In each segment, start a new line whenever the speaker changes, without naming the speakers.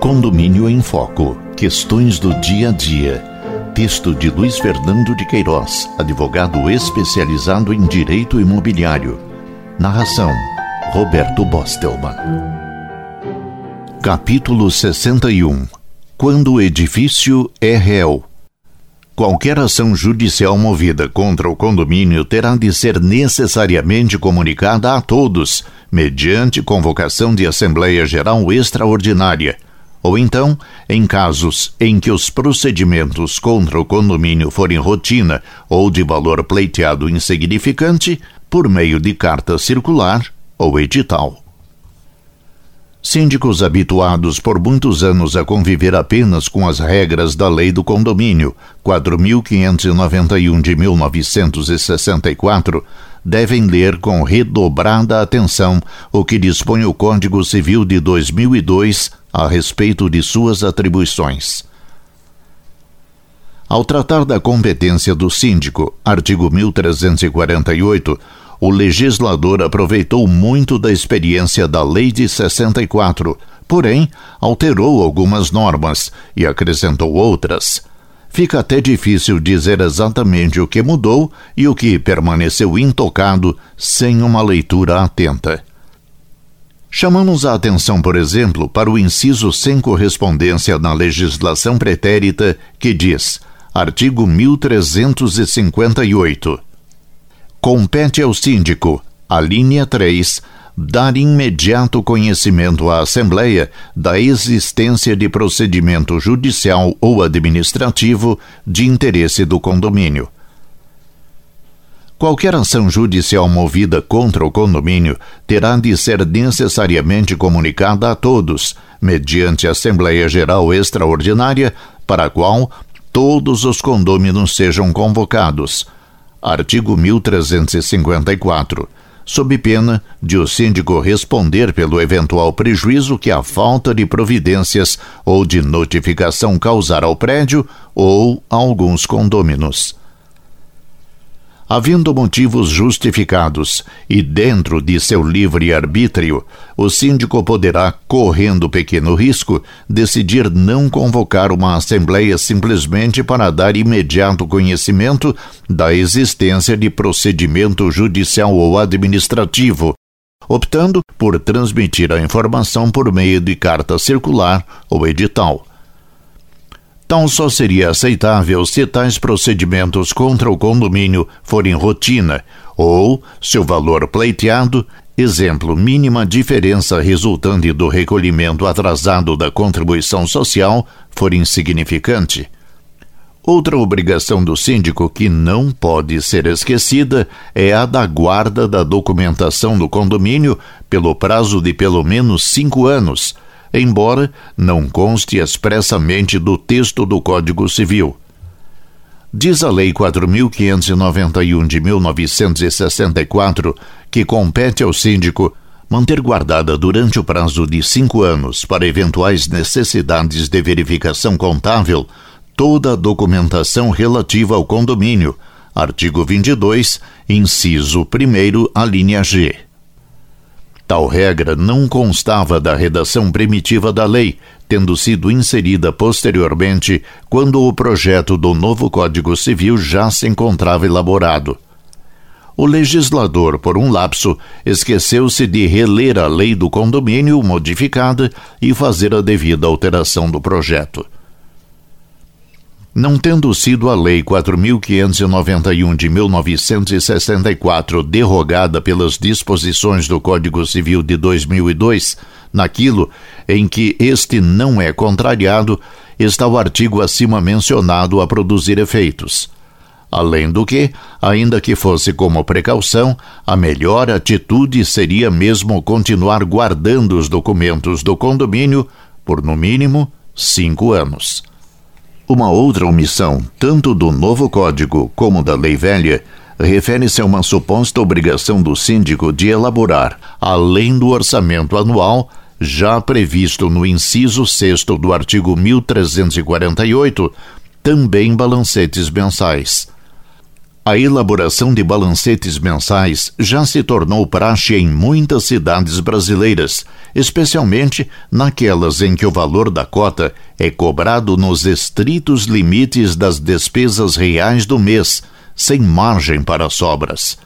Condomínio em Foco. Questões do dia a dia. Texto de Luiz Fernando de Queiroz, advogado especializado em direito imobiliário. Narração: Roberto Bostelman. Capítulo 61. Quando o edifício é réu. Qualquer ação judicial movida contra o condomínio terá de ser necessariamente comunicada a todos, mediante convocação de Assembleia Geral Extraordinária ou então, em casos em que os procedimentos contra o condomínio forem rotina ou de valor pleiteado insignificante, por meio de carta circular ou edital. Síndicos habituados por muitos anos a conviver apenas com as regras da Lei do Condomínio 4591 de 1964 devem ler com redobrada atenção o que dispõe o Código Civil de 2002 a respeito de suas atribuições. Ao tratar da competência do síndico, artigo 1348, o legislador aproveitou muito da experiência da Lei de 64, porém alterou algumas normas e acrescentou outras. Fica até difícil dizer exatamente o que mudou e o que permaneceu intocado sem uma leitura atenta. Chamamos a atenção, por exemplo, para o inciso sem correspondência na legislação pretérita que diz, artigo 1358. Compete ao síndico, a linha 3, dar imediato conhecimento à Assembleia da existência de procedimento judicial ou administrativo de interesse do condomínio Qualquer ação judicial movida contra o condomínio terá de ser necessariamente comunicada a todos, mediante Assembleia Geral Extraordinária, para a qual todos os condôminos sejam convocados. Artigo 1354. Sob pena de o síndico responder pelo eventual prejuízo que a falta de providências ou de notificação causar ao prédio ou a alguns condôminos havendo motivos justificados e dentro de seu livre arbítrio, o síndico poderá, correndo pequeno risco, decidir não convocar uma assembleia simplesmente para dar imediato conhecimento da existência de procedimento judicial ou administrativo, optando por transmitir a informação por meio de carta circular ou edital. Tal só seria aceitável se tais procedimentos contra o condomínio forem rotina ou se o valor pleiteado, exemplo, mínima diferença resultante do recolhimento atrasado da contribuição social, for insignificante. Outra obrigação do síndico que não pode ser esquecida é a da guarda da documentação do condomínio pelo prazo de pelo menos cinco anos embora não conste expressamente do texto do Código Civil. Diz a Lei 4.591 de 1964 que compete ao síndico manter guardada durante o prazo de cinco anos para eventuais necessidades de verificação contábil toda a documentação relativa ao condomínio. Artigo 22, inciso 1, a linha G. Tal regra não constava da redação primitiva da lei, tendo sido inserida posteriormente quando o projeto do novo Código Civil já se encontrava elaborado. O legislador, por um lapso, esqueceu-se de reler a lei do condomínio modificada e fazer a devida alteração do projeto não tendo sido a Lei 4.591 de 1964 derrogada pelas disposições do Código Civil de 2002, naquilo em que este não é contrariado, está o artigo acima mencionado a produzir efeitos. Além do que, ainda que fosse como precaução, a melhor atitude seria mesmo continuar guardando os documentos do condomínio por, no mínimo, cinco anos. Uma outra omissão, tanto do novo Código como da Lei Velha, refere-se a uma suposta obrigação do síndico de elaborar, além do orçamento anual, já previsto no inciso 6 do artigo 1348, também balancetes mensais. A elaboração de balancetes mensais já se tornou praxe em muitas cidades brasileiras, especialmente naquelas em que o valor da cota é cobrado nos estritos limites das despesas reais do mês, sem margem para sobras.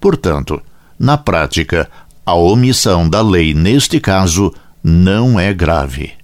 Portanto, na prática, a omissão da lei neste caso não é grave.